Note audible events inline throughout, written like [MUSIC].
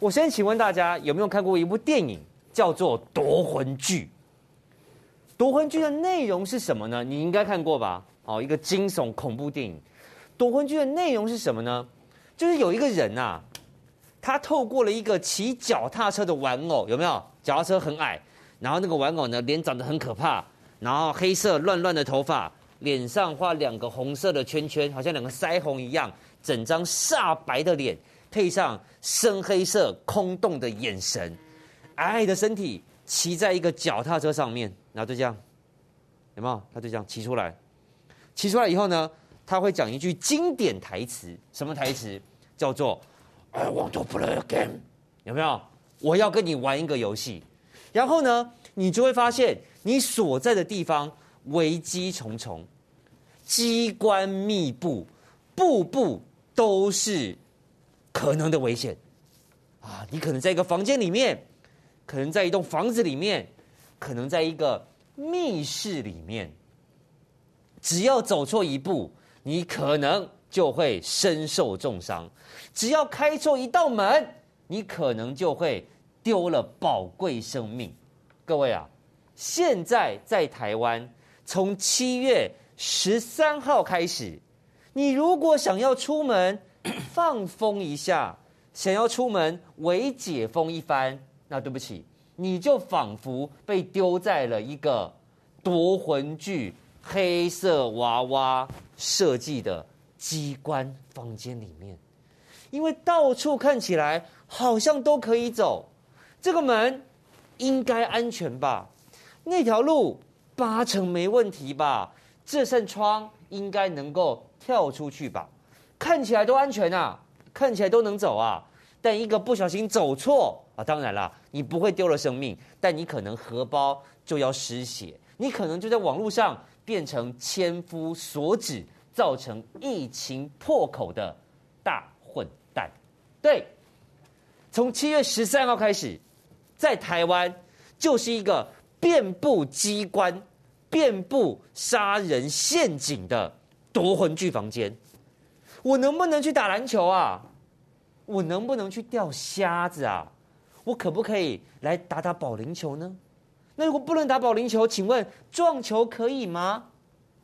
我先请问大家有没有看过一部电影，叫做《夺魂锯》？《夺魂锯》的内容是什么呢？你应该看过吧？哦，一个惊悚恐怖电影。《夺魂锯》的内容是什么呢？就是有一个人啊，他透过了一个骑脚踏车的玩偶，有没有？脚踏车很矮，然后那个玩偶呢，脸长得很可怕，然后黑色乱乱的头发，脸上画两个红色的圈圈，好像两个腮红一样，整张煞白的脸，配上深黑色空洞的眼神，矮矮的身体，骑在一个脚踏车上面，然后就这样，有没有？他就这样骑出来，骑出来以后呢，他会讲一句经典台词，什么台词？叫做 "I want to play a game"，有没有？我要跟你玩一个游戏。然后呢，你就会发现你所在的地方危机重重，机关密布，步步都是可能的危险啊！你可能在一个房间里面，可能在一栋房子里面，可能在一个密室里面。只要走错一步，你可能就会身受重伤；只要开错一道门，你可能就会丢了宝贵生命。各位啊，现在在台湾，从七月十三号开始，你如果想要出门放风一下，想要出门微解封一番，那对不起，你就仿佛被丢在了一个夺魂剧黑色娃娃设计的机关房间里面，因为到处看起来好像都可以走，这个门应该安全吧？那条路八成没问题吧？这扇窗应该能够跳出去吧？看起来都安全啊，看起来都能走啊。但一个不小心走错啊，当然了，你不会丢了生命，但你可能荷包就要失血，你可能就在网络上变成千夫所指，造成疫情破口的大混蛋。对，从七月十三号开始，在台湾就是一个遍布机关。遍布杀人陷阱的夺魂锯房间，我能不能去打篮球啊？我能不能去钓虾子啊？我可不可以来打打保龄球呢？那如果不能打保龄球，请问撞球可以吗？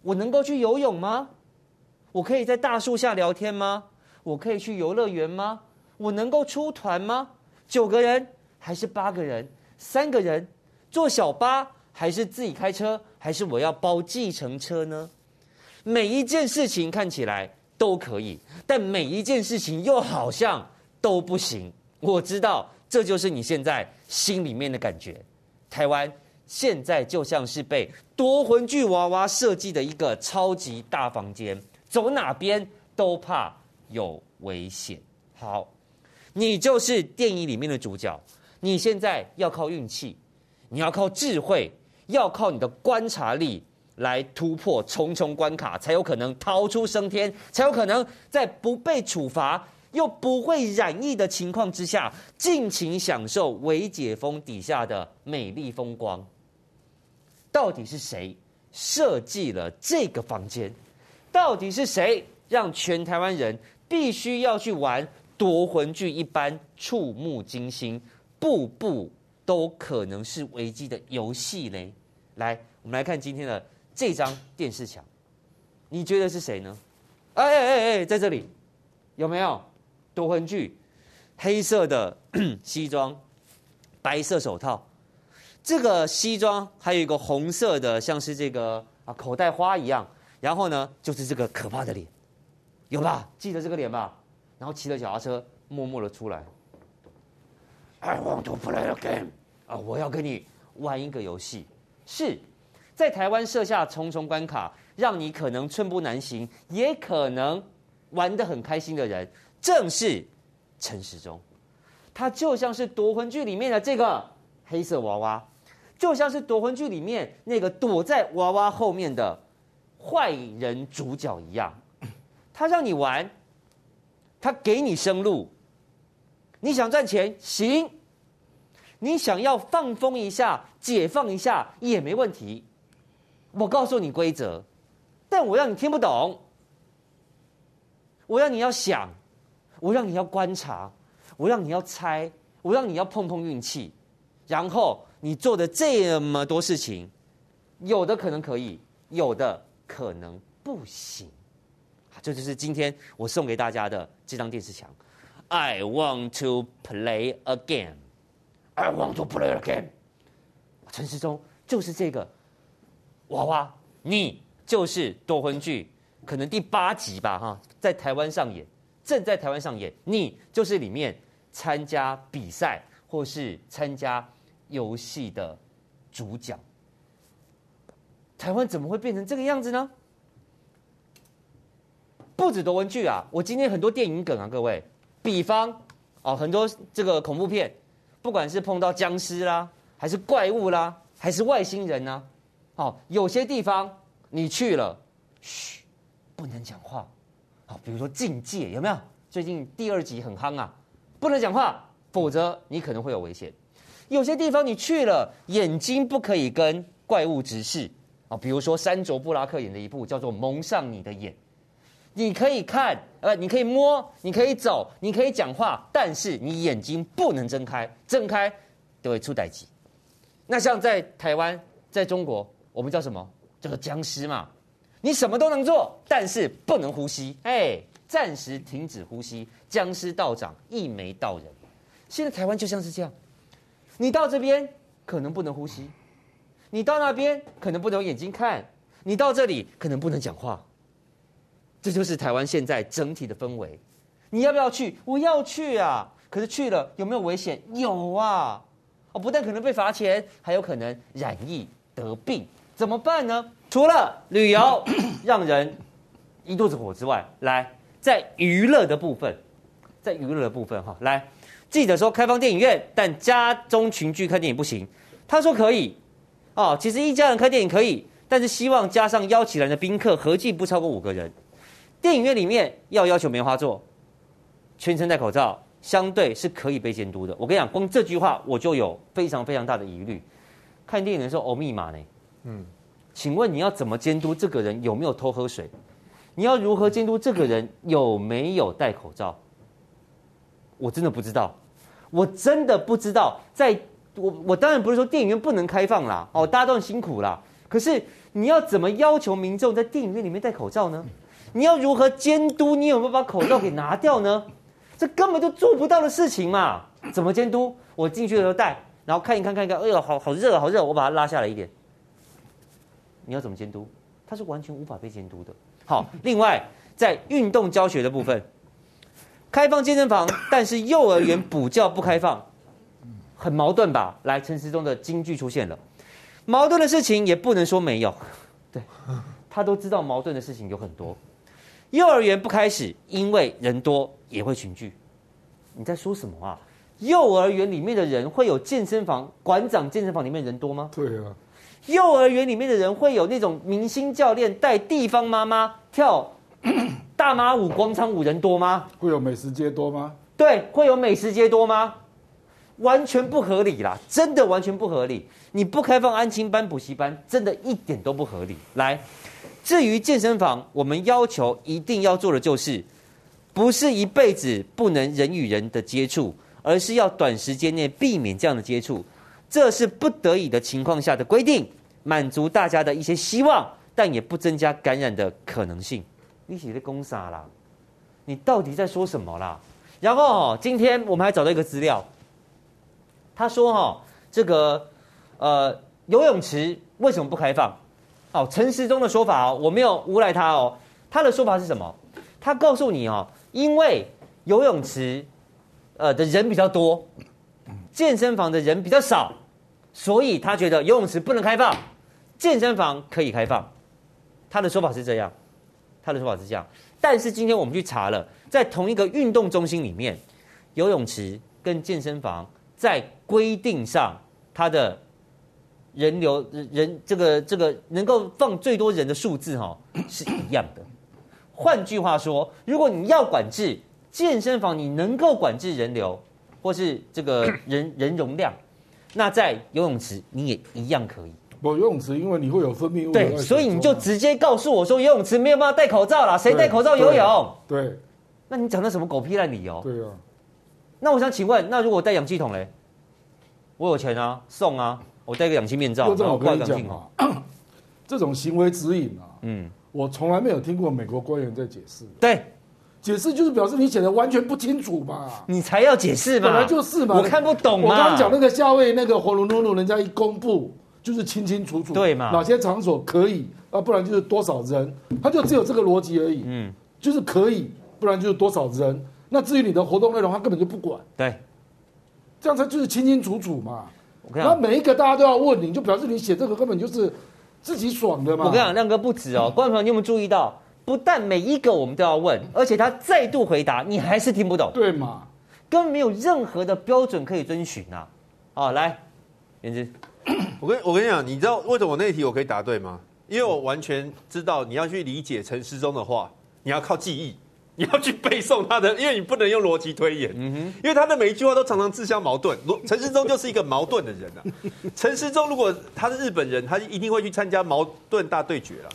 我能够去游泳吗？我可以在大树下聊天吗？我可以去游乐园吗？我能够出团吗？九个人还是八个人？三个人坐小巴还是自己开车？还是我要包计程车呢？每一件事情看起来都可以，但每一件事情又好像都不行。我知道这就是你现在心里面的感觉。台湾现在就像是被夺魂锯娃娃设计的一个超级大房间，走哪边都怕有危险。好，你就是电影里面的主角，你现在要靠运气，你要靠智慧。要靠你的观察力来突破重重关卡，才有可能逃出升天，才有可能在不被处罚又不会染疫的情况之下，尽情享受微解封底下的美丽风光。到底是谁设计了这个房间？到底是谁让全台湾人必须要去玩夺魂锯一般触目惊心、步步？都可能是危机的游戏嘞。来，我们来看今天的这张电视墙，你觉得是谁呢？哎哎哎，在这里有没有夺魂锯？黑色的 [CLEARS THROAT] 西装，白色手套，这个西装还有一个红色的，像是这个啊口袋花一样。然后呢，就是这个可怕的脸，有吧？记得这个脸吧？然后骑着脚踏车，默默的出来。I want to play a game。啊，我要跟你玩一个游戏，是在台湾设下重重关卡，让你可能寸步难行，也可能玩得很开心的人，正是陈时中。他就像是夺魂剧里面的这个黑色娃娃，就像是夺魂剧里面那个躲在娃娃后面的坏人主角一样。他让你玩，他给你生路，你想赚钱行。你想要放风一下、解放一下也没问题。我告诉你规则，但我让你听不懂。我让你要想，我让你要观察，我让你要猜，我让你要碰碰运气，然后你做的这么多事情，有的可能可以，有的可能不行。这就是今天我送给大家的这张电视墙。I want to play again. I want to play again. 陈时中就是这个娃娃，你就是夺婚剧，可能第八集吧，哈，在台湾上演，正在台湾上演，你就是里面参加比赛或是参加游戏的主角。台湾怎么会变成这个样子呢？不止夺魂锯啊，我今天很多电影梗啊，各位，比方哦，很多这个恐怖片，不管是碰到僵尸啦，还是怪物啦，还是外星人呢，哦，有些地方你去了，嘘，不能讲话，好，比如说境界有没有？最近第二集很夯啊，不能讲话，否则你可能会有危险。有些地方你去了，眼睛不可以跟怪物直视啊，比如说山卓布拉克演的一部叫做《蒙上你的眼》。你可以看，呃，你可以摸，你可以走，你可以讲话，但是你眼睛不能睁开，睁开都会出代志。那像在台湾，在中国，我们叫什么？叫做僵尸嘛。你什么都能做，但是不能呼吸，哎，暂时停止呼吸，僵尸道长一眉道人。现在台湾就像是这样，你到这边可能不能呼吸，你到那边可能不能眼睛看，你到这里可能不能讲话。这就是台湾现在整体的氛围，你要不要去？我要去啊！可是去了有没有危险？有啊！哦，不但可能被罚钱，还有可能染疫得病，怎么办呢？除了旅游 [COUGHS] 让人一肚子火之外，来在娱乐的部分，在娱乐的部分哈，来记者说开放电影院，但家中群聚看电影不行。他说可以哦，其实一家人看电影可以，但是希望加上邀请来的宾客合计不超过五个人。电影院里面要要求梅花座，全程戴口罩，相对是可以被监督的。我跟你讲，光这句话我就有非常非常大的疑虑。看电影的时候哦密码呢？嗯，请问你要怎么监督这个人有没有偷喝水？你要如何监督这个人有没有戴口罩？我真的不知道，我真的不知道。在我我当然不是说电影院不能开放啦，哦，大家都很辛苦啦。可是你要怎么要求民众在电影院里面戴口罩呢？你要如何监督？你有没有把口罩给拿掉呢？这根本就做不到的事情嘛！怎么监督？我进去的时候戴，然后看一看，看一看，哎呦，好好热，好热，我把它拉下来一点。你要怎么监督？它是完全无法被监督的。好，另外在运动教学的部分，开放健身房，[COUGHS] 但是幼儿园补教不开放，很矛盾吧？来，陈时中的金句出现了，矛盾的事情也不能说没有，对，他都知道矛盾的事情有很多。幼儿园不开始，因为人多也会群聚。你在说什么啊？幼儿园里面的人会有健身房馆长健身房里面人多吗？对啊。幼儿园里面的人会有那种明星教练带地方妈妈跳 [CLEARS THROAT] 大妈舞广场舞人多吗？会有美食街多吗？对，会有美食街多吗？完全不合理啦，真的完全不合理。你不开放安亲班、补习班，真的一点都不合理。来。至于健身房，我们要求一定要做的就是，不是一辈子不能人与人的接触，而是要短时间内避免这样的接触，这是不得已的情况下的规定，满足大家的一些希望，但也不增加感染的可能性。你写的公啥啦？你到底在说什么啦？然后今天我们还找到一个资料，他说哈，这个呃游泳池为什么不开放？哦，陈时中的说法哦，我没有诬赖他哦。他的说法是什么？他告诉你哦，因为游泳池，呃的人比较多，健身房的人比较少，所以他觉得游泳池不能开放，健身房可以开放。他的说法是这样，他的说法是这样。但是今天我们去查了，在同一个运动中心里面，游泳池跟健身房在规定上，它的。人流人这个这个能够放最多人的数字哈是一样的。换句话说，如果你要管制健身房，你能够管制人流或是这个 [COUGHS] 人人容量，那在游泳池你也一样可以。不，游泳池因为你会有分泌物。对，所以你就直接告诉我说游泳池没有办法戴口罩啦，谁戴口罩游泳？对。对，那你讲的什么狗屁烂理由？对啊。那我想请问，那如果我戴氧气筒嘞？我有钱啊，送啊，我戴个氧气面罩，然后挂氧气筒。[COUGHS] 这种行为指引啊，嗯，我从来没有听过美国官员在解释。对，解释就是表示你写的完全不清楚嘛，你才要解释嘛，本来就是嘛，我看不懂嘛。我刚刚讲那个夏威那个火龙露露，人家一公布就是清清楚楚，对嘛？哪些场所可以啊？不然就是多少人，他就只有这个逻辑而已。嗯，就是可以，不然就是多少人。那至于你的活动内容，他根本就不管。对，这样才就是清清楚楚嘛。那每一个大家都要问你，就表示你写这个根本就是。自己爽的嘛？我跟你讲，亮哥不止哦，观众朋友，你有没有注意到？不但每一个我们都要问，而且他再度回答，你还是听不懂，对嘛？根本没有任何的标准可以遵循呐。哦，来，颜值，[COUGHS] 我跟我跟你讲，你知道为什么我那题我可以答对吗？因为我完全知道你要去理解陈思中的话，你要靠记忆。[LAUGHS] 你要去背诵他的，因为你不能用逻辑推演，嗯哼，因为他的每一句话都常常自相矛盾。陈思中就是一个矛盾的人啊。陈思中如果他是日本人，他一定会去参加矛盾大对决啊。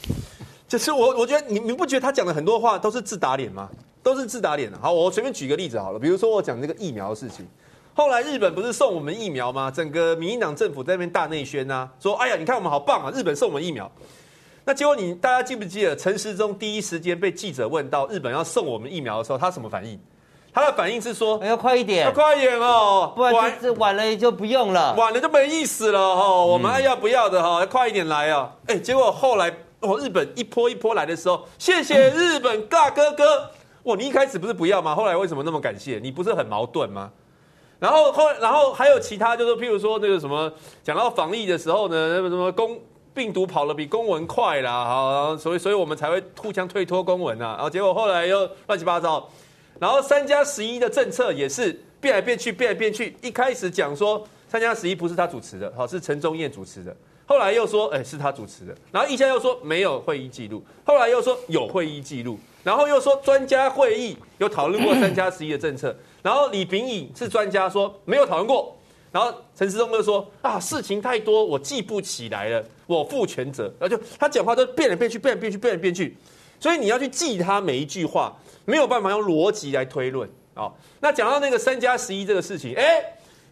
就是我，我觉得你你不觉得他讲的很多话都是自打脸吗？都是自打脸啊。好，我随便举个例子好了，比如说我讲那个疫苗的事情，后来日本不是送我们疫苗吗？整个民进党政府在那边大内宣啊，说哎呀，你看我们好棒啊，日本送我们疫苗。那结果你大家记不记得陈时中第一时间被记者问到日本要送我们疫苗的时候，他什么反应？他的反应是说：要快一点，要快一点哦，不然这晚了也就不用了，晚了就没意思了哈。我们爱要不要的哈，要快一点来啊！哎，结果后来哦，日本一波一波来的时候，谢谢 [LAUGHS] 日本大哥哥。哇，你一开始不是不要吗？后来为什么那么感谢？你不是很矛盾吗？然后后然后还有其他，就是譬如说那个什么，讲到防疫的时候呢，那个什么公。病毒跑得比公文快啦，好，所以所以我们才会互相推脱公文啊，然后结果后来又乱七八糟，然后三加十一的政策也是变来变去，变来变去。一开始讲说三加十一不是他主持的，好，是陈宗彦主持的，后来又说哎是他主持的，然后一下又说没有会议记录，后来又说有会议记录，然后又说专家会议有讨论过三加十一的政策，然后李秉颖是专家说没有讨论过。然后陈时中就说啊，事情太多，我记不起来了，我负全责。然后就他讲话都变来变去，变来变去，变来变去，所以你要去记他每一句话，没有办法用逻辑来推论啊、哦。那讲到那个三加十一这个事情，哎，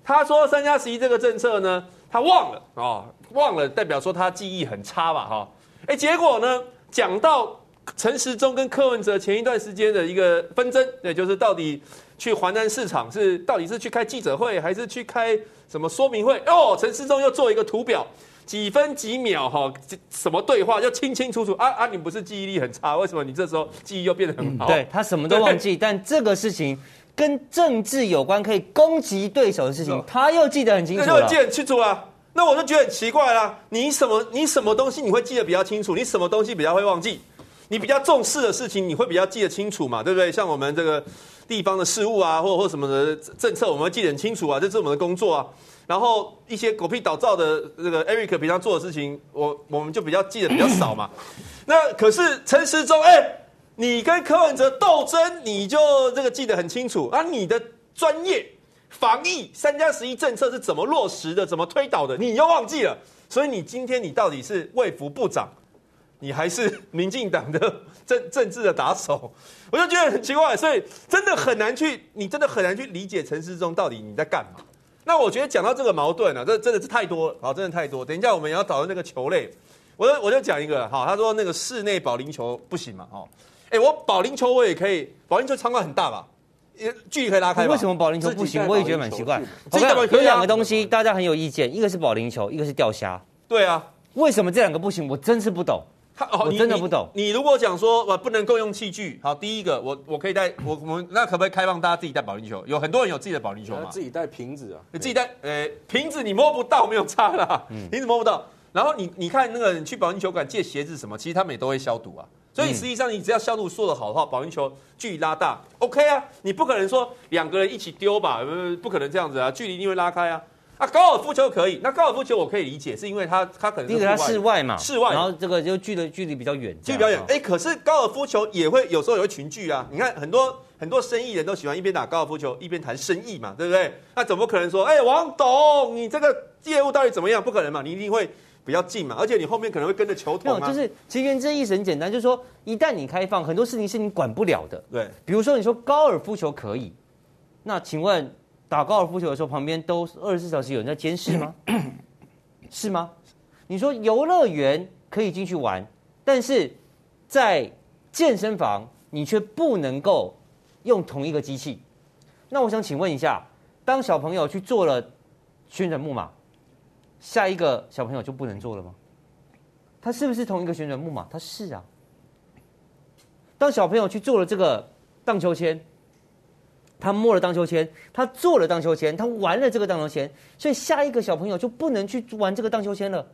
他说三加十一这个政策呢，他忘了啊、哦，忘了代表说他记忆很差吧哈、哦。哎，结果呢，讲到陈时中跟柯文哲前一段时间的一个纷争，也就是到底。去华南市场是到底是去开记者会还是去开什么说明会？哦，陈时中又做一个图表，几分几秒哈，什么对话要清清楚楚啊啊！你不是记忆力很差，为什么你这时候记忆又变得很好？对，他什么都忘记，但这个事情跟政治有关，可以攻击对手的事情，他又记得很清楚。那就记得很清楚啊！那我就觉得很奇怪啦，你什么你什么东西你会记得比较清楚？你什么东西比较会忘记？你比较重视的事情，你会比较记得清楚嘛？对不对？像我们这个。地方的事务啊，或或什么的政策，我们会记得很清楚啊，这是我们的工作啊。然后一些狗屁倒灶的这个 Eric 平常做的事情，我我们就比较记得比较少嘛。[CLEARS THROAT] 那可是陈时中，哎、你跟柯文哲斗争，你就这个记得很清楚啊。你的专业防疫三加十一政策是怎么落实的，怎么推导的，你又忘记了。所以你今天你到底是卫福部长，你还是民进党的政政治的打手？我就觉得很奇怪，所以真的很难去，你真的很难去理解陈时中到底你在干嘛。那我觉得讲到这个矛盾啊，这真的是太多了，好，真的太多。等一下我们也要讨论那个球类，我就我就讲一个，好，他说那个室内保龄球不行嘛，哦，哎，我保龄球我也可以，保龄球场馆很大吧，距离可以拉开。为什么保龄球不行？我也觉得蛮奇怪。有两个东西大家很有意见，一个是保龄球，一个是钓虾。对啊，为什么这两个不行？我真是不懂。哦，我真的不懂。你，你，如果讲说我不能够用器具，好，第一个我我可以带我我们那可不可以开放大家自己带保龄球？有很多人有自己的保龄球嘛？自己带瓶子啊，你自己带，呃，瓶子你摸不到没有差啦，瓶子摸不到。然后你你看那个你去保龄球馆借鞋子什么，其实他们也都会消毒啊。所以实际上你只要消毒做得好的话，保龄球距离拉大，OK 啊。你不可能说两个人一起丢吧？不可能这样子啊，距离一定会拉开啊。啊，高尔夫球可以。那高尔夫球我可以理解，是因为它它可能因为它室外嘛，室外，然后这个就距离距离比较远，距离比较远。哎，可是高尔夫球也会有时候也会群聚啊。你看很多很多生意人都喜欢一边打高尔夫球一边谈生意嘛，对不对？那怎么可能说，哎，王董，你这个业务到底怎么样？不可能嘛，你一定会比较近嘛，而且你后面可能会跟着球童啊。就是其实原则意思很简单，就是说一旦你开放，很多事情是你管不了的。对，比如说你说高尔夫球可以，那请问打高尔夫球的时候，旁边都二十四小时有人在监视吗？[COUGHS] 是吗？你说游乐园可以进去玩，但是在健身房你却不能够用同一个机器。那我想请问一下，当小朋友去做了旋转木马，下一个小朋友就不能做了吗？他是不是同一个旋转木马？他是啊。当小朋友去做了这个荡秋千，他摸了荡秋千，他做了荡秋千，他玩了这个荡秋千，所以下一个小朋友就不能去玩这个荡秋千了。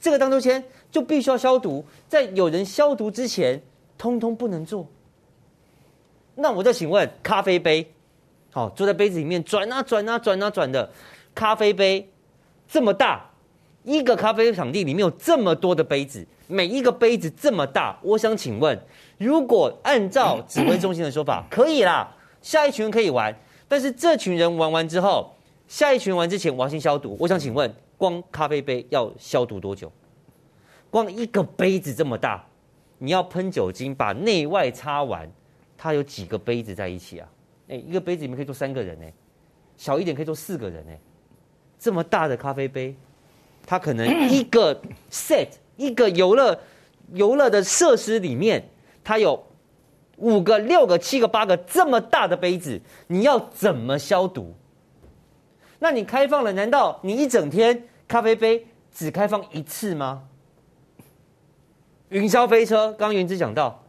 这个荡秋千就必须要消毒，在有人消毒之前，通通不能做。那我再请问，咖啡杯，好，坐在杯子里面转啊转啊转啊转的，咖啡杯这么大，一个咖啡场地里面有这么多的杯子，每一个杯子这么大，我想请问，如果按照指挥中心的说法，可以啦，下一群人可以玩，但是这群人玩完之后，下一群玩之前我要先消毒，我想请问。光咖啡杯要消毒多久？光一个杯子这么大，你要喷酒精把内外擦完，它有几个杯子在一起啊？哎，一个杯子里面可以坐三个人呢，小一点可以坐四个人呢。这么大的咖啡杯，它可能 [CLEARS THROAT] 一个 set 一个游乐游乐的设施里面，它有五个、六个、七个、八个这么大的杯子，你要怎么消毒？那你开放了，难道你一整天咖啡杯只开放一次吗？云霄飞车，刚刚元之讲到，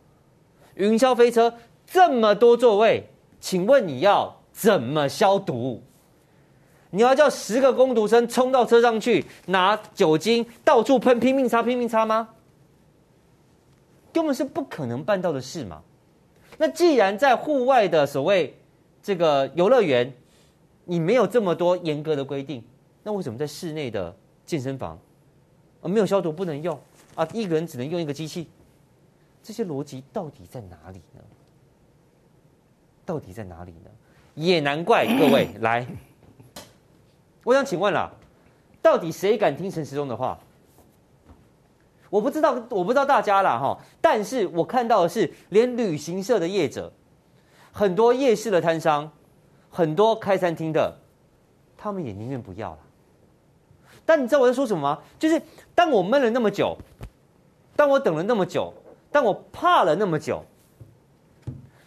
云霄飞车这么多座位，请问你要怎么消毒？你要叫十个工读生冲到车上去拿酒精到处喷，拼命擦，拼命擦吗？根本是不可能办到的事嘛。那既然在户外的所谓这个游乐园，你没有这么多严格的规定，那为什么在室内的健身房，啊没有消毒不能用啊？一个人只能用一个机器，这些逻辑到底在哪里呢？到底在哪里呢？也难怪各位来，我想请问了，到底谁敢听陈时中的话？我不知道，我不知道大家啦哈，但是我看到的是，连旅行社的业者，很多夜市的摊商。很多开餐厅的，他们也宁愿不要了。但你知道我在说什么吗？就是当我闷了那么久，当我等了那么久，当我怕了那么久，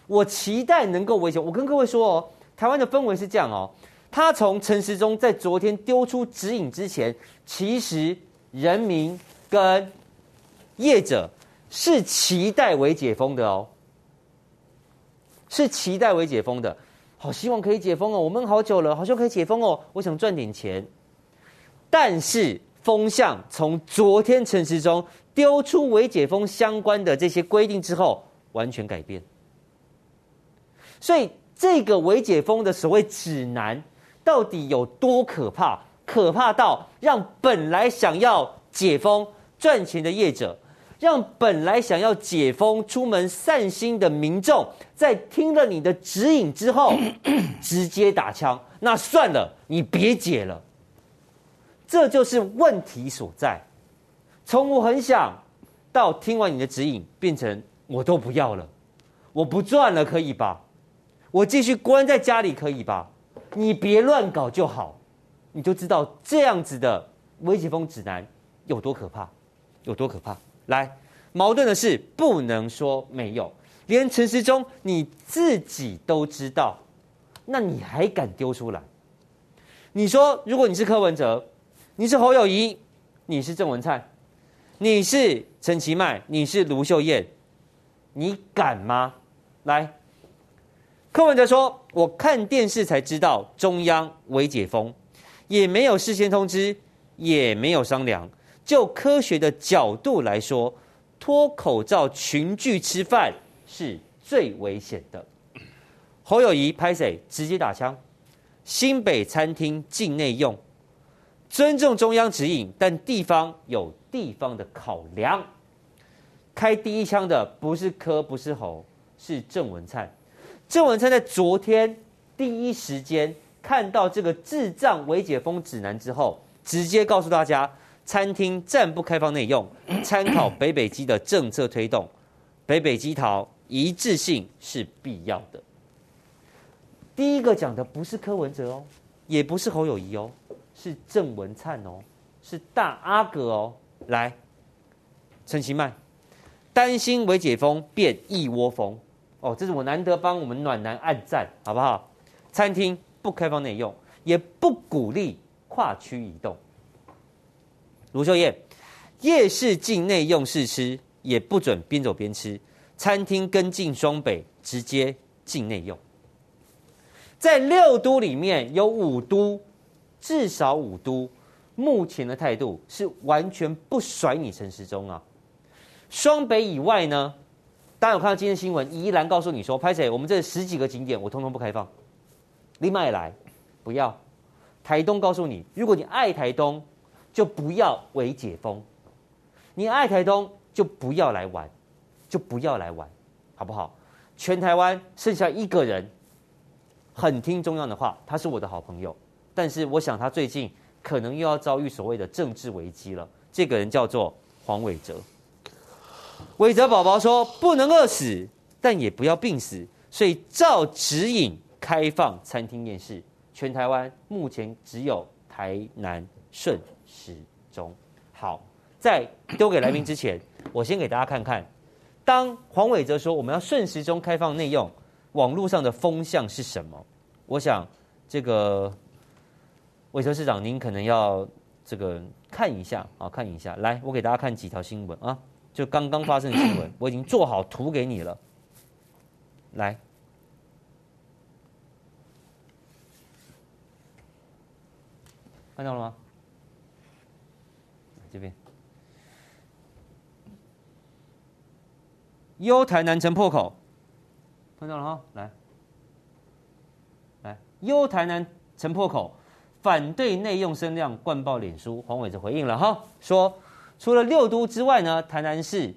我期待能够维权。我跟各位说哦，台湾的氛围是这样哦。他从陈时中在昨天丢出指引之前，其实人民跟业者是期待微解封的哦，是期待微解封的。好希望可以解封哦，我们好久了，好像可以解封哦，我想赚点钱。但是风向从昨天陈时中丢出微解封相关的这些规定之后，完全改变。所以这个微解封的所谓指南到底有多可怕？可怕到让本来想要解封赚钱的业者。让本来想要解封、出门散心的民众，在听了你的指引之后，[COUGHS] 直接打枪。那算了，你别解了。这就是问题所在。从我很想到听完你的指引，变成我都不要了，我不赚了，可以吧？我继续关在家里，可以吧？你别乱搞就好。你就知道这样子的微解封指南有多可怕，有多可怕。来，矛盾的是不能说没有，连陈时中你自己都知道，那你还敢丢出来？你说，如果你是柯文哲，你是侯友谊，你是郑文灿，你是陈其迈，你是卢秀燕，你敢吗？来，柯文哲说：“我看电视才知道中央微解封，也没有事先通知，也没有商量。”就科学的角度来说，脱口罩群聚吃饭是最危险的。侯友谊拍谁直接打枪，新北餐厅境内用，尊重中央指引，但地方有地方的考量。开第一枪的不是柯，不是侯，是郑文灿。郑文灿在昨天第一时间看到这个智障微解封指南之后，直接告诉大家。餐厅暂不开放内用，[COUGHS] 参考北北基的政策推动，北北基桃一致性是必要的。第一个讲的不是柯文哲哦，也不是侯友宜哦，是郑文灿哦，是大阿哥哦。来，陈其迈担心微解封变一窝蜂哦，这是我难得帮我们暖男按赞，好不好？餐厅不开放内用，也不鼓励跨区移动。卢秀燕，夜市境内用试吃，也不准边走边吃。餐厅跟进双北，直接境内用。在六都里面有五都，至少五都目前的态度是完全不甩你陈时中啊。双北以外呢，大家有看到今天新闻，宜兰告诉你说，拍谢我们这十几个景点我通通不开放，另外来，不要。台东告诉你，如果你爱台东，就不要微解封，你爱台东就不要来玩，就不要来玩，好不好？全台湾剩下一个人。很听中央的话，他是我的好朋友，但是我想他最近可能又要遭遇所谓的政治危机了。这个人叫做黄伟哲。伟泽宝宝说不能饿死，但也不要病死，所以照指引开放餐厅夜市。全台湾目前只有台南顺时钟。好，在丢给来宾之前，[LAUGHS] 我先给大家看看，当黄伟哲说我们要顺时钟开放内用。网络上的风向是什么？我想这个伟哲市长，您可能要这个看一下啊，看一下。来，我给大家看几条新闻啊，就刚刚发生的新闻，[COUGHS] 我已经做好图给你了。来，看到了吗？这边，优台南城破口。看到了哈，来，来，优台南城破口，反对内用声量灌爆脸书，黄伟哲回应了哈，说除了六都之外呢，台南市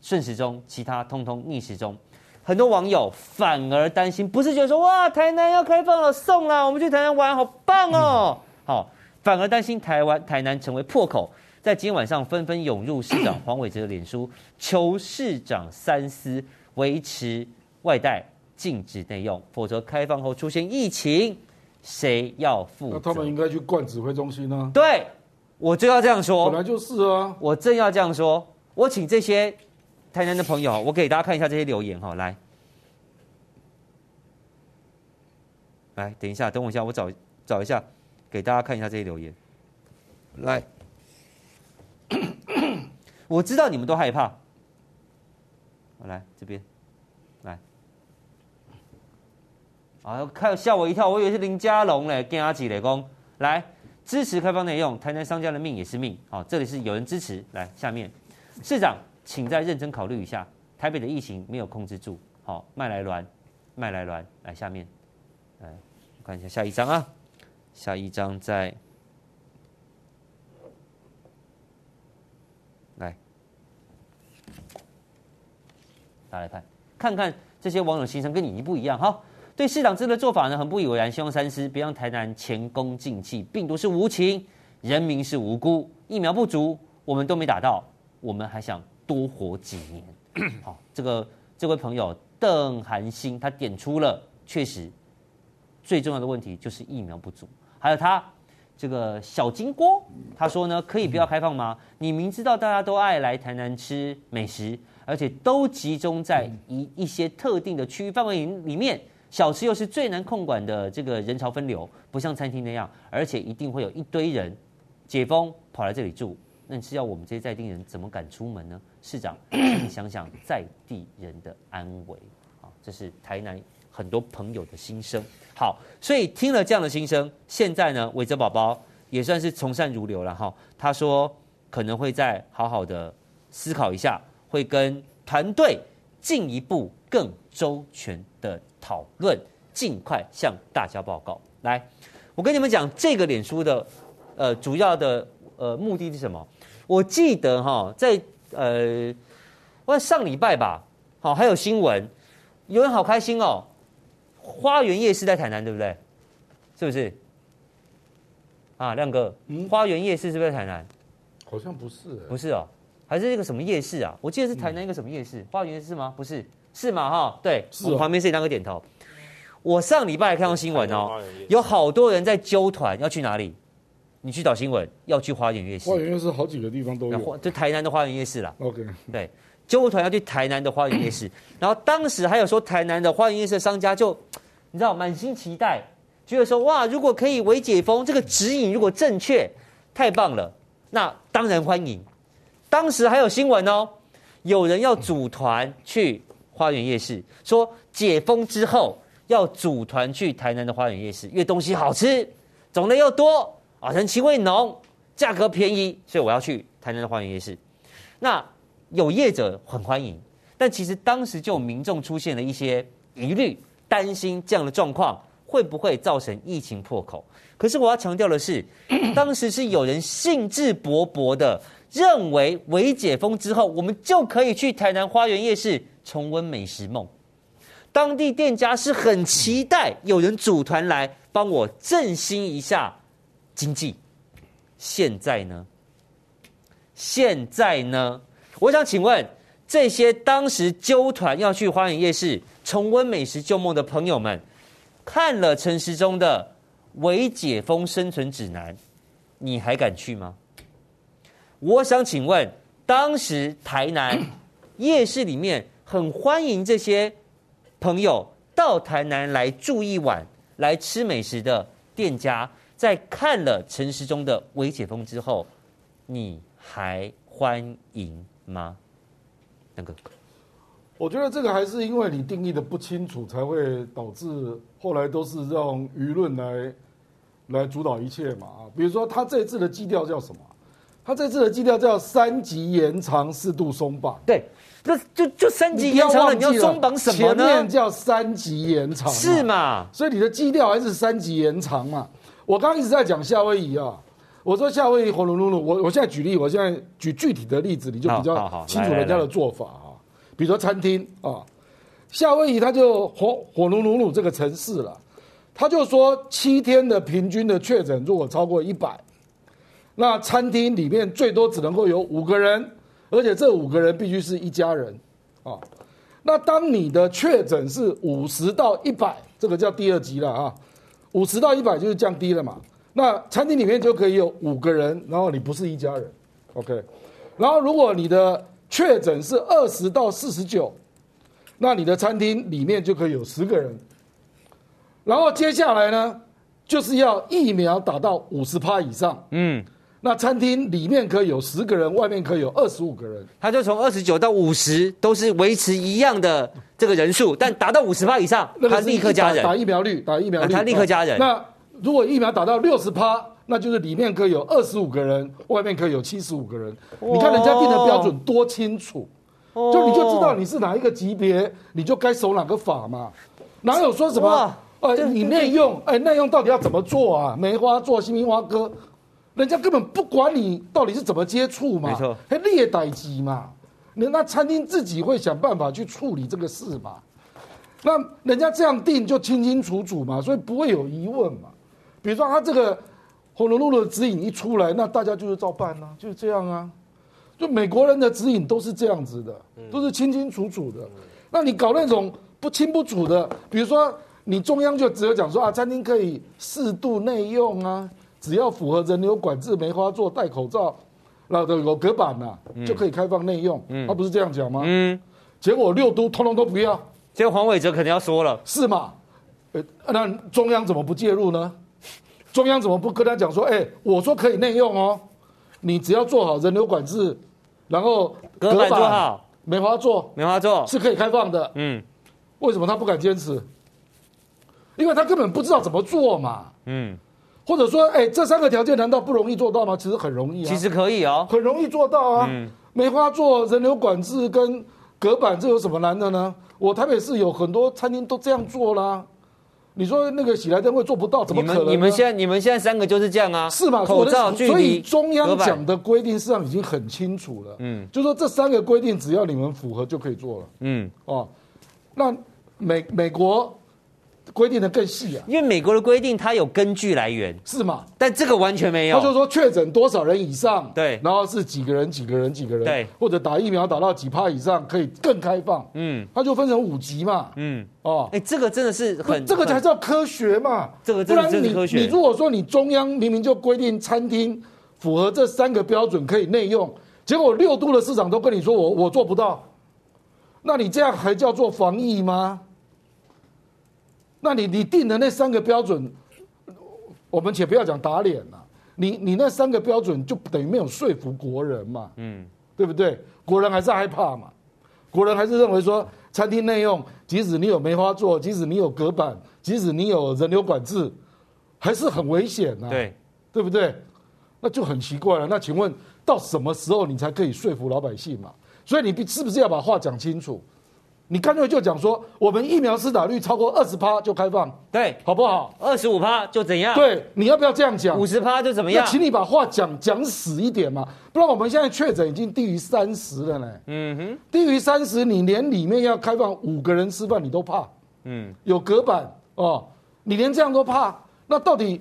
顺时钟，其他通通逆时钟。很多网友反而担心，不是觉得说哇，台南要开放了，送了，我们去台南玩，好棒哦，好，反而担心台湾台南成为破口，在今天晚上纷纷涌入市长黄伟哲的脸书，求市长三思，维持。外带禁止内用，否则开放后出现疫情，谁要负责？那他们应该去灌指挥中心呢？对，我就要这样说。本来就是啊，我正要这样说。我请这些台南的朋友，我给大家看一下这些留言哈，来，来，等一下，等我一下，我找找一下，给大家看一下这些留言。来，[COUGHS] 我知道你们都害怕，我来这边。来啊！看吓我一跳，我以为是林佳龙嘞，跟阿吉雷公来支持开放内用，台南商家的命也是命。好，这里是有人支持。来，下面市长，请再认真考虑一下，台北的疫情没有控制住。好，麦来鸾，麦来鸾，来下面，来看一下下一张啊，下一张在，来，大家来看，看看这些网友心声跟你一不一样哈。对市长这个做法呢，很不以为然，希望三思，别让台南前功尽弃。病毒是无情，人民是无辜，疫苗不足，我们都没打到，我们还想多活几年。好，这个这位朋友邓寒星，他点出了确实最重要的问题就是疫苗不足。还有他这个小金锅，他说呢，可以不要开放吗？你明知道大家都爱来台南吃美食，而且都集中在一一些特定的区域范围里面。小吃又是最难控管的这个人潮分流，不像餐厅那样，而且一定会有一堆人解封跑来这里住，那你是要我们这些在地人怎么敢出门呢？市长，你想想在地人的安危啊，这是台南很多朋友的心声。好，所以听了这样的心声，现在呢，伟哲宝宝也算是从善如流了哈。他说可能会再好好的思考一下，会跟团队进一步更周全的。讨论，尽快向大家报告。来，我跟你们讲，这个脸书的呃主要的呃目的是什么？我记得哈，在呃，我上礼拜吧，好，还有新闻，有人好开心哦。花园夜市在台南，对不对？是不是？啊，亮哥，嗯、花园夜市是不是在台南？好像不是，不是哦，还是一个什么夜市啊？我记得是台南一个什么夜市？嗯、花园夜市吗？不是。是吗？哈，对，我旁边是一两个点头。我上礼拜还看到新闻哦，有好多人在揪团要去哪里？你去找新闻，要去花园夜市。花园夜市好几个地方都有，就台南的花园夜市啦。OK，对，揪团要去台南的花园夜市，[LAUGHS] 然后当时还有说台南的花园夜市的商家就，你知道满心期待，觉得说哇，如果可以微解封，这个指引如果正确，太棒了，那当然欢迎。当时还有新闻哦，有人要组团去花园夜市，说解封之后要组团去台南的花园夜市，因为东西好吃，种类又多。啊，人情味浓，价格便宜，所以我要去台南的花园夜市。那有业者很欢迎，但其实当时就有民众出现了一些疑虑，担心这样的状况会不会造成疫情破口。可是我要强调的是，[CLEARS THROAT] 当时是有人兴致勃勃的认为，微解封之后，我们就可以去台南花园夜市重温美食梦。当地店家是很期待有人组团来帮我振兴一下。经济，现在呢？现在呢？我想请问这些当时揪团要去花园夜市重温美食旧梦的朋友们，看了陈时中的《微解封生存指南》，你还敢去吗？我想请问，当时台南夜市里面很欢迎这些朋友到台南来住一晚、来吃美食的店家。在看了陈时中的微解封之后，你还欢迎吗？那个，我觉得这个还是因为你定义的不清楚，才会导致后来都是让舆论来来主导一切嘛。啊，比如说他这次的基调叫什么？他这次的基调叫三级延长，适度松绑。对，那就就三级延长了，你要松绑什么呢？前面叫三级延长，是嘛？所以你的基调还是三级延长嘛？我刚刚一直在讲夏威夷啊，我说夏威夷火龙噜噜，我我现在举例，我现在举具体的例子，你就比较清楚人家的做法啊。比如说餐厅啊，夏威夷它就火火龙噜噜这个城市了，他就说七天的平均的确诊如果超过一百，那餐厅里面最多只能够有五个人，而且这五个人必须是一家人啊。那当你的确诊是五十到一百，这个叫第二级了啊。五十到一百就是降低了嘛，那餐厅里面就可以有五个人，然后你不是一家人，OK，然后如果你的确诊是二十到四十九，那你的餐厅里面就可以有十个人，然后接下来呢，就是要疫苗打到五十趴以上，嗯，那餐厅里面可以有十个人，外面可以有二十五个人，他就从二十九到五十都是维持一样的。这个人数，但达到五十趴以上，他立刻加人。打疫苗率，打疫苗率，他立刻加人。那如果疫苗打到六十趴，那就是里面可以有二十五个人，外面可以有七十五个人。你看人家定的标准多清楚，就你就知道你是哪一个级别，你就该守哪个法嘛。哪有说什么？呃，你内用，哎，内用到底要怎么做啊？梅花做、新梅花哥，人家根本不管你到底是怎么接触嘛，没错，还劣待机嘛。那那餐厅自己会想办法去处理这个事嘛？那人家这样定就清清楚楚嘛，所以不会有疑问嘛。比如说他这个红龙路的指引一出来，那大家就是照办啊，就是这样啊。就美国人的指引都是这样子的，都是清清楚楚的。那你搞那种不清不楚的，比如说你中央就只有讲说啊，餐厅可以适度内用啊，只要符合人流管制、梅花座、戴口罩。那个有隔板呐、啊，就可以开放内用。他、嗯、不是这样讲吗？嗯，结果六都通通都不要。结果黄伟哲肯定要说了，是嘛？那中央怎么不介入呢？中央怎么不跟他讲说，哎，我说可以内用哦，你只要做好人流管制，然后隔板做好，梅花座，梅花座是可以开放的。嗯，为什么他不敢坚持？因为他根本不知道怎么做嘛。嗯。或者说，哎，这三个条件难道不容易做到吗？其实很容易啊，其实可以哦，很容易做到啊。嗯，梅花座人流管制跟隔板，这有什么难的呢？我台北市有很多餐厅都这样做啦。你说那个喜来登会做不到，怎么可能？你们现在你们现在三个就是这样啊？是吗？口罩距离，所以中央讲的规定实际上已经很清楚了。嗯，就说这三个规定只要你们符合就可以做了。嗯，哦，那美美国规定的更细啊，因为美国的规定它有根据来源，是吗？但这个完全没有。他就说确诊多少人以上，对，然后是几个人几个人几个人，对，或者打疫苗打到几趴以上可以更开放，嗯，他就分成五级嘛，嗯，哦，哎，这个真的是很，这个才叫科学嘛，这个真的是科学。你如果说你中央明明就规定餐厅符合这三个标准可以内用，结果六度的市长都跟你说我我做不到。那你这样还叫做防疫吗？那你你定的那三个标准，我们且不要讲打脸了，你你那三个标准就等于没有说服国人嘛，嗯，对不对？国人还是害怕嘛，国人还是认为说餐厅内用，即使你有梅花座，即使你有隔板，即使你有人流管制，还是很危险啊，对，对不对？那就很奇怪了。那请问到什么时候你才可以说服老百姓嘛？所以你是不是要把话讲清楚？你干脆就讲说，我们疫苗施打率超过二十趴就开放，对，好不好？二十五趴就怎样？对，你要不要这样讲？五十趴就怎么样？那请你把话讲讲死一点嘛，不然我们现在确诊已经低于三十了呢。嗯哼，低于三十，你连里面要开放五个人吃饭你都怕，嗯，有隔板哦，你连这样都怕，那到底？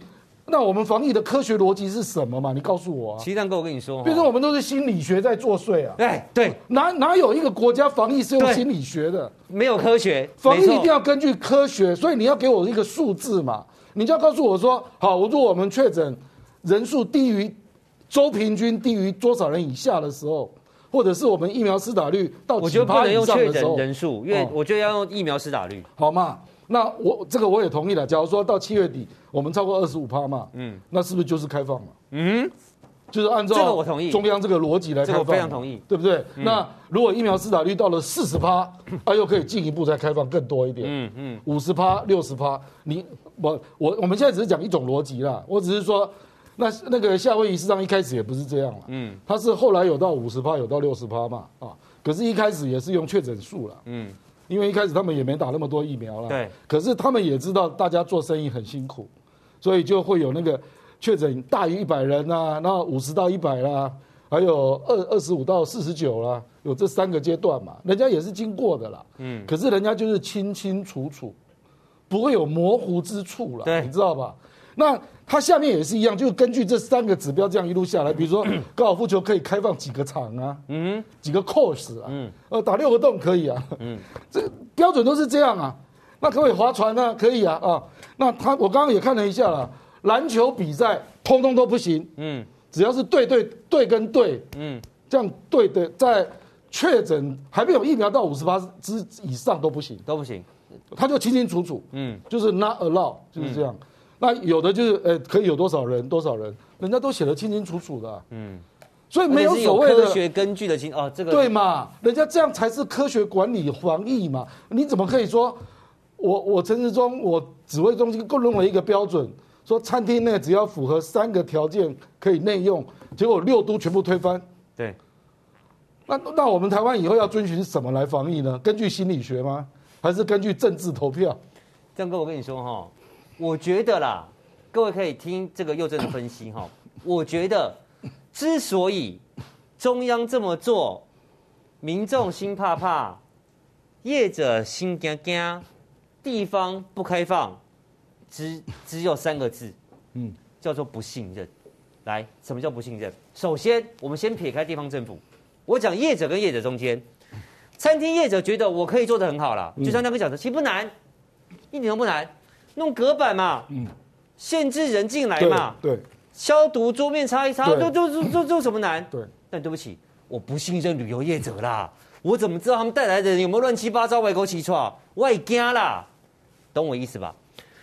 那我们防疫的科学逻辑是什么嘛？你告诉我啊！齐大哥，我跟你说，比如说我们都是心理学在作祟啊！哎，对，哪哪有一个国家防疫是用心理学的？没有科学，防疫一定要根据科学，所以你要给我一个数字嘛？你就要告诉我说，好，如果我们确诊人数低于周平均低于多少人以下的时候，或者是我们疫苗施打率到我觉得不能用确诊人数，因为我觉得要用疫苗施打率，好嘛？那我这个我也同意了。假如说到七月底，我们超过二十五趴嘛，嗯，那是不是就是开放嘛？嗯，就是按照这个我同意中央这个逻辑来开放，非常同意，对不对？嗯、那如果疫苗施打率到了四十趴，啊，又可以进一步再开放更多一点，嗯嗯，五十趴、六十趴，你我我我们现在只是讲一种逻辑啦。我只是说，那那个夏威夷市场一开始也不是这样了，嗯，它是后来有到五十趴，有到六十趴嘛，啊，可是一开始也是用确诊数了，嗯。因为一开始他们也没打那么多疫苗了，对。可是他们也知道大家做生意很辛苦，所以就会有那个确诊大于一百人啊，然后五十到一百啦，还有二二十五到四十九啦，有这三个阶段嘛，人家也是经过的啦。嗯。可是人家就是清清楚楚，不会有模糊之处了，对，你知道吧？那它下面也是一样，就根据这三个指标这样一路下来，比如说高尔夫球可以开放几个场啊，嗯，几个 course 啊，嗯，呃，打六个洞可以啊，嗯，这标准都是这样啊。那可不可以划船呢？可以啊，啊，那他我刚刚也看了一下了，篮球比赛通通都不行，嗯，只要是对对对跟对，嗯，这样对的，在确诊还没有疫苗到五十八之以上都不行，都不行，他就清清楚楚，嗯，就是 not allow，就是这样。那有的就是，呃，可以有多少人，多少人，人家都写的清清楚楚的，啊，嗯，所以没有所谓的科学根据的清哦，这个对嘛？人家这样才是科学管理防疫嘛？你怎么可以说，我我陈时中我指挥中心共认为一个标准，说餐厅内只要符合三个条件可以内用，结果六都全部推翻？对，那那我们台湾以后要遵循什么来防疫呢？根据心理学吗？还是根据政治投票？江哥，我跟你说哈。我觉得啦，各位可以听这个佑正的分析哈。[LAUGHS] 我觉得，之所以中央这么做，民众心怕怕，业者心惊惊，地方不开放，只只有三个字，嗯，叫做不信任。来，什么叫不信任？首先，我们先撇开地方政府，我讲业者跟业者中间，餐厅业者觉得我可以做得很好了，就像那个讲的，其实不难，一点都不难。弄隔板嘛，嗯，限制人进来嘛，对，消毒桌面擦一擦，都都都都都什么难？对，但对不起，我不信任旅游业者啦，我怎么知道他们带来的人有没有乱七八糟、歪勾起错？我也惊啦，懂我意思吧？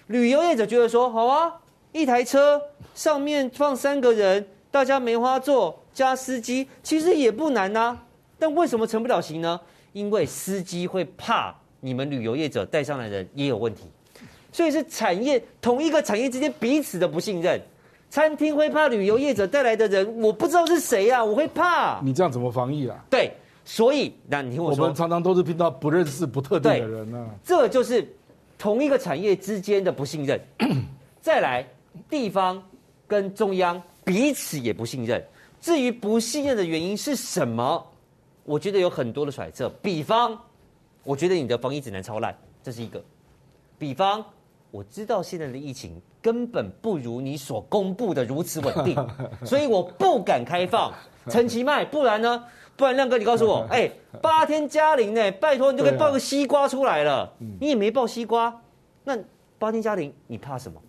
旅游业者觉得说好啊，一台车上面放三个人，大家梅花座加司机，其实也不难呐、啊，但为什么成不了型呢？因为司机会怕你们旅游业者带上来的人也有问题。所以是产业同一个产业之间彼此的不信任，餐厅会怕旅游业者带来的人，我不知道是谁呀、啊，我会怕。你这样怎么防疫啊？对，所以那你听我说，我们常常都是听到不认识不特定的人呢、啊。这就是同一个产业之间的不信任。[CLEARS THROAT] 再来，地方跟中央彼此也不信任。至于不信任的原因是什么？我觉得有很多的揣测。比方，我觉得你的防疫指南超烂，这是一个。比方。我知道现在的疫情根本不如你所公布的如此稳定，[LAUGHS] 所以我不敢开放。[LAUGHS] 陈其迈，不然呢？不然亮哥，你告诉我，[LAUGHS] 哎、欸，八天加零呢？拜托你就可以报个西瓜出来了，啊、你也没报西瓜，那八天加零，你怕什么？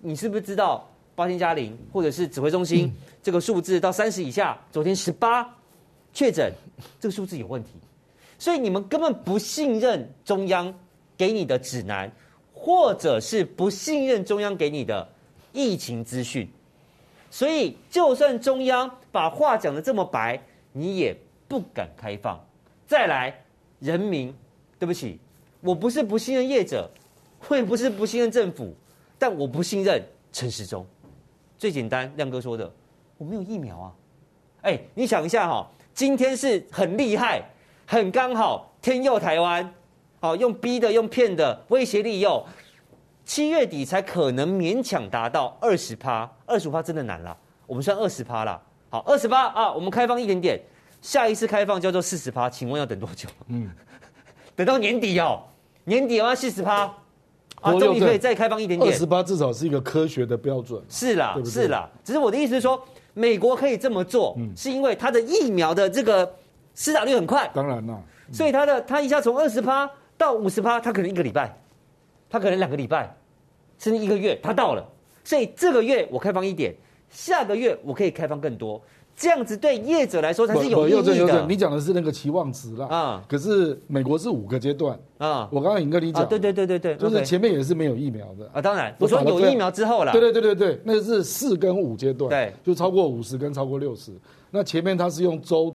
你是不是知道八天加零，或者是指挥中心这个数字到三十以下？昨天十八确诊，这个数字有问题，所以你们根本不信任中央给你的指南。或者是不信任中央给你的疫情资讯，所以就算中央把话讲得这么白，你也不敢开放。再来，人民，对不起，我不是不信任业者，我也不是不信任政府，但我不信任陈时中。最简单，亮哥说的，我没有疫苗啊。哎，你想一下哈，今天是很厉害，很刚好，天佑台湾。好，用逼的，用骗的，威胁利诱，七月底才可能勉强达到二十趴，二十五趴真的难了。我们算二十趴了。好，二十趴啊，我们开放一点点，下一次开放叫做四十趴，请问要等多久？嗯，[LAUGHS] 等到年底哦，年底要四十趴啊，终于可以再开放一点点。二十八至少是一个科学的标准。是啦，对对是啦，只是我的意思是说，美国可以这么做，嗯、是因为它的疫苗的这个施打率很快。当然了，嗯、所以它的它一下从二十趴。到五十趴，他可能一个礼拜，他可能两个礼拜，甚至一个月，他到了。所以这个月我开放一点，下个月我可以开放更多，这样子对业者来说才是有意义的。你讲的是那个期望值啦，啊，可是美国是五个阶段啊。我刚刚已经跟你讲，对对对对对，就是前面也是没有疫苗的啊。当然，我说有疫苗之后了。对对对对对，那是四跟五阶段，对，就超过五十跟超过六十。那前面它是用周。